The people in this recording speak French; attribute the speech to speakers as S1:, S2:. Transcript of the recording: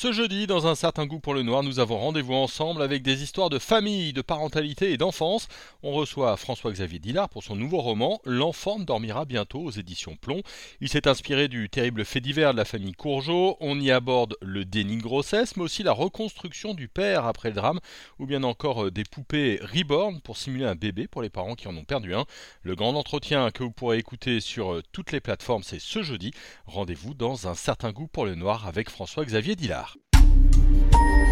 S1: Ce jeudi, dans un certain goût pour le noir, nous avons rendez-vous ensemble avec des histoires de famille, de parentalité et d'enfance. On reçoit François-Xavier Dillard pour son nouveau roman L'enfant dormira bientôt aux éditions Plomb. Il s'est inspiré du terrible fait divers de la famille Courgeot. On y aborde le déni de grossesse, mais aussi la reconstruction du père après le drame, ou bien encore euh, des poupées reborn pour simuler un bébé pour les parents qui en ont perdu un. Le grand entretien que vous pourrez écouter sur euh, toutes les plateformes, c'est ce jeudi. Rendez-vous dans un certain goût pour le noir avec François-Xavier Dillard. you